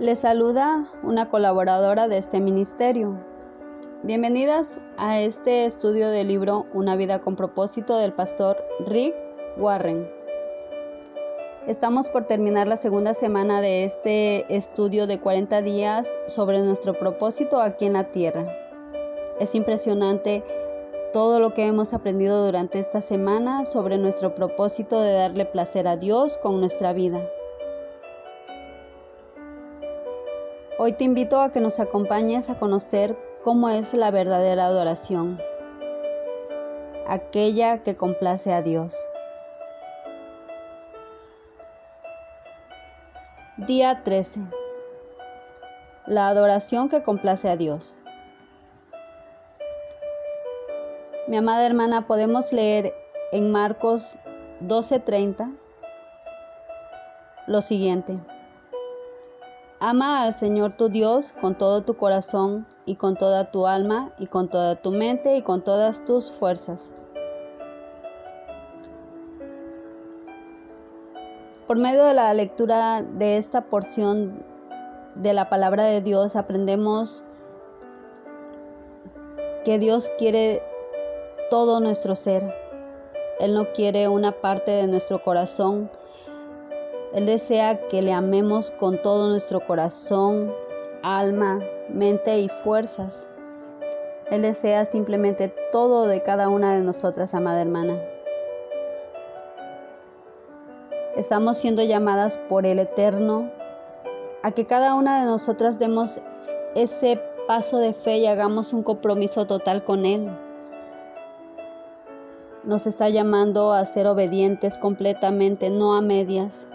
Les saluda una colaboradora de este ministerio. Bienvenidas a este estudio del libro Una vida con propósito del pastor Rick Warren. Estamos por terminar la segunda semana de este estudio de 40 días sobre nuestro propósito aquí en la tierra. Es impresionante todo lo que hemos aprendido durante esta semana sobre nuestro propósito de darle placer a Dios con nuestra vida. Hoy te invito a que nos acompañes a conocer cómo es la verdadera adoración, aquella que complace a Dios. Día 13. La adoración que complace a Dios. Mi amada hermana, podemos leer en Marcos 12:30 lo siguiente. Ama al Señor tu Dios con todo tu corazón y con toda tu alma y con toda tu mente y con todas tus fuerzas. Por medio de la lectura de esta porción de la palabra de Dios aprendemos que Dios quiere todo nuestro ser. Él no quiere una parte de nuestro corazón, él desea que le amemos con todo nuestro corazón, alma, mente y fuerzas. Él desea simplemente todo de cada una de nosotras, amada hermana. Estamos siendo llamadas por el Eterno a que cada una de nosotras demos ese paso de fe y hagamos un compromiso total con Él. Nos está llamando a ser obedientes completamente, no a medias.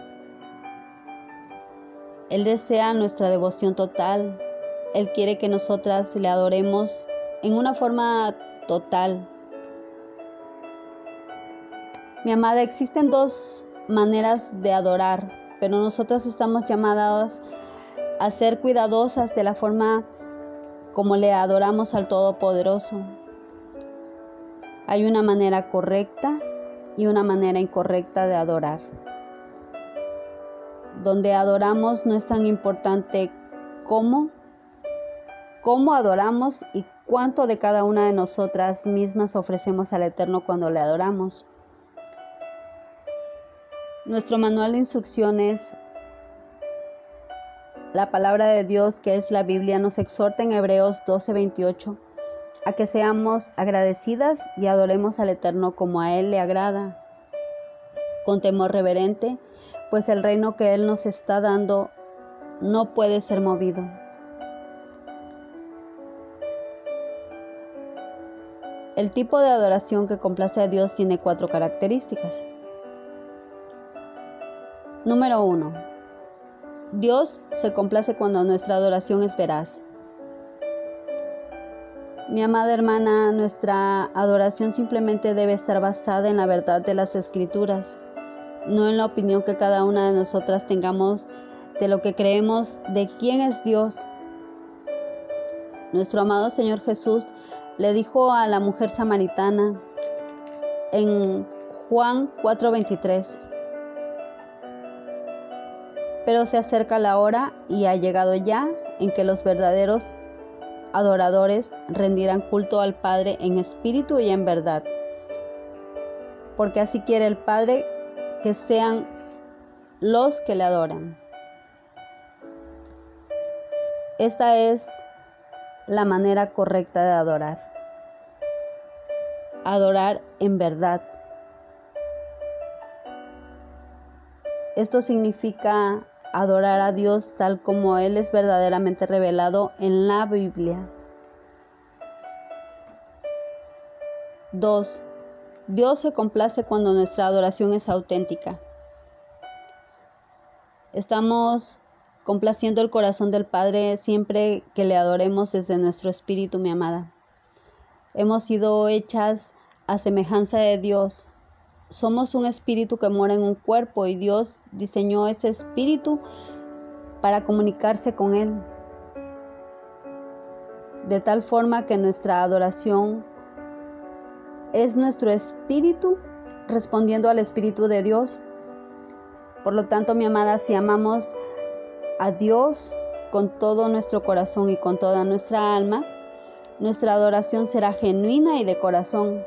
Él desea nuestra devoción total. Él quiere que nosotras le adoremos en una forma total. Mi amada, existen dos maneras de adorar, pero nosotras estamos llamadas a ser cuidadosas de la forma como le adoramos al Todopoderoso. Hay una manera correcta y una manera incorrecta de adorar donde adoramos no es tan importante cómo, cómo adoramos y cuánto de cada una de nosotras mismas ofrecemos al Eterno cuando le adoramos. Nuestro manual de instrucciones, la palabra de Dios que es la Biblia, nos exhorta en Hebreos 12:28 a que seamos agradecidas y adoremos al Eterno como a Él le agrada, con temor reverente pues el reino que Él nos está dando no puede ser movido. El tipo de adoración que complace a Dios tiene cuatro características. Número 1. Dios se complace cuando nuestra adoración es veraz. Mi amada hermana, nuestra adoración simplemente debe estar basada en la verdad de las escrituras no en la opinión que cada una de nosotras tengamos de lo que creemos de quién es Dios. Nuestro amado Señor Jesús le dijo a la mujer samaritana en Juan 4:23, pero se acerca la hora y ha llegado ya en que los verdaderos adoradores rendirán culto al Padre en espíritu y en verdad, porque así quiere el Padre que sean los que le adoran. Esta es la manera correcta de adorar. Adorar en verdad. Esto significa adorar a Dios tal como Él es verdaderamente revelado en la Biblia. 2. Dios se complace cuando nuestra adoración es auténtica. Estamos complaciendo el corazón del Padre siempre que le adoremos desde nuestro espíritu, mi amada. Hemos sido hechas a semejanza de Dios. Somos un espíritu que mora en un cuerpo y Dios diseñó ese espíritu para comunicarse con Él. De tal forma que nuestra adoración es nuestro espíritu respondiendo al Espíritu de Dios. Por lo tanto, mi amada, si amamos a Dios, con todo nuestro corazón y con toda nuestra alma, nuestra adoración será genuina y de corazón,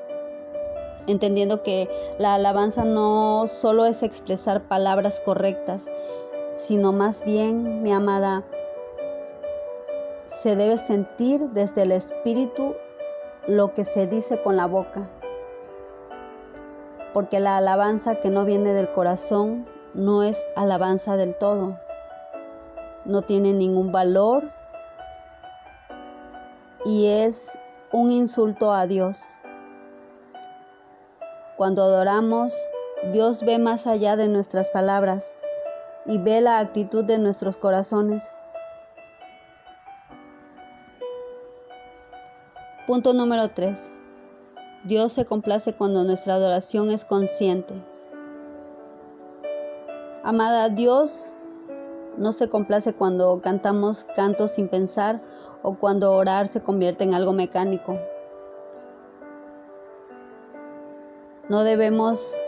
entendiendo que la alabanza no solo es expresar palabras correctas, sino más bien, mi amada, se debe sentir desde el espíritu lo que se dice con la boca. Porque la alabanza que no viene del corazón no es alabanza del todo. No tiene ningún valor y es un insulto a Dios. Cuando adoramos, Dios ve más allá de nuestras palabras y ve la actitud de nuestros corazones. Punto número 3. Dios se complace cuando nuestra adoración es consciente. Amada, Dios no se complace cuando cantamos cantos sin pensar o cuando orar se convierte en algo mecánico. No debemos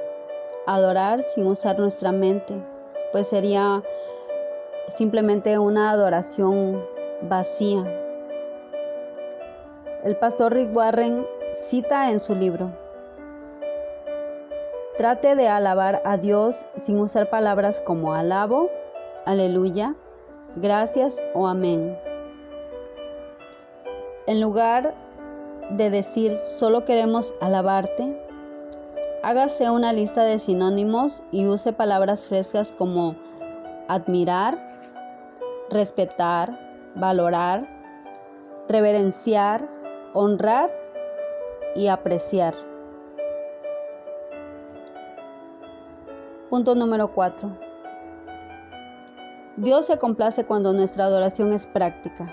adorar sin usar nuestra mente, pues sería simplemente una adoración vacía. El pastor Rick Warren cita en su libro, Trate de alabar a Dios sin usar palabras como alabo, aleluya, gracias o amén. En lugar de decir solo queremos alabarte, hágase una lista de sinónimos y use palabras frescas como admirar, respetar, valorar, reverenciar, honrar y apreciar. Punto número 4. Dios se complace cuando nuestra adoración es práctica.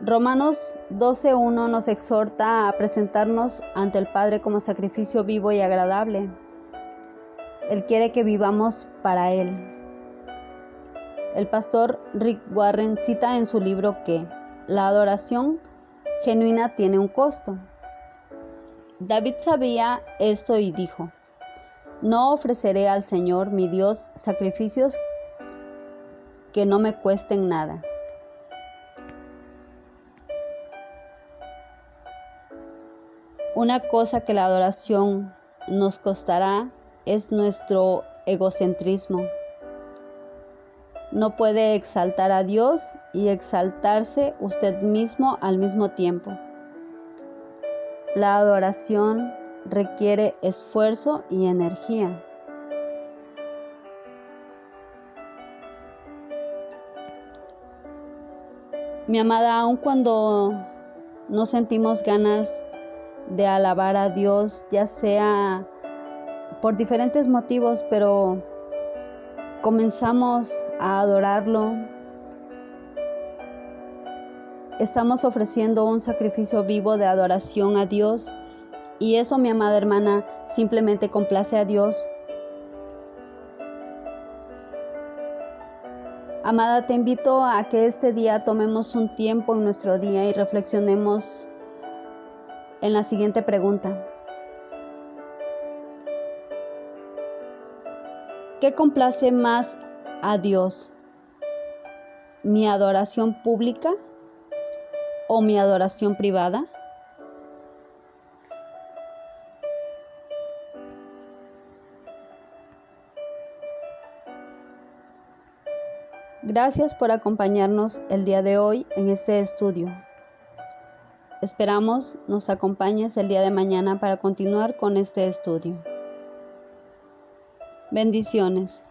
Romanos 12.1 nos exhorta a presentarnos ante el Padre como sacrificio vivo y agradable. Él quiere que vivamos para Él. El pastor Rick Warren cita en su libro que la adoración genuina tiene un costo. David sabía esto y dijo, no ofreceré al Señor mi Dios sacrificios que no me cuesten nada. Una cosa que la adoración nos costará es nuestro egocentrismo no puede exaltar a Dios y exaltarse usted mismo al mismo tiempo. La adoración requiere esfuerzo y energía. Mi amada, aun cuando no sentimos ganas de alabar a Dios, ya sea por diferentes motivos, pero comenzamos a adorarlo, estamos ofreciendo un sacrificio vivo de adoración a Dios y eso, mi amada hermana, simplemente complace a Dios. Amada, te invito a que este día tomemos un tiempo en nuestro día y reflexionemos en la siguiente pregunta. ¿Qué complace más a Dios? ¿Mi adoración pública o mi adoración privada? Gracias por acompañarnos el día de hoy en este estudio. Esperamos nos acompañes el día de mañana para continuar con este estudio. Bendiciones.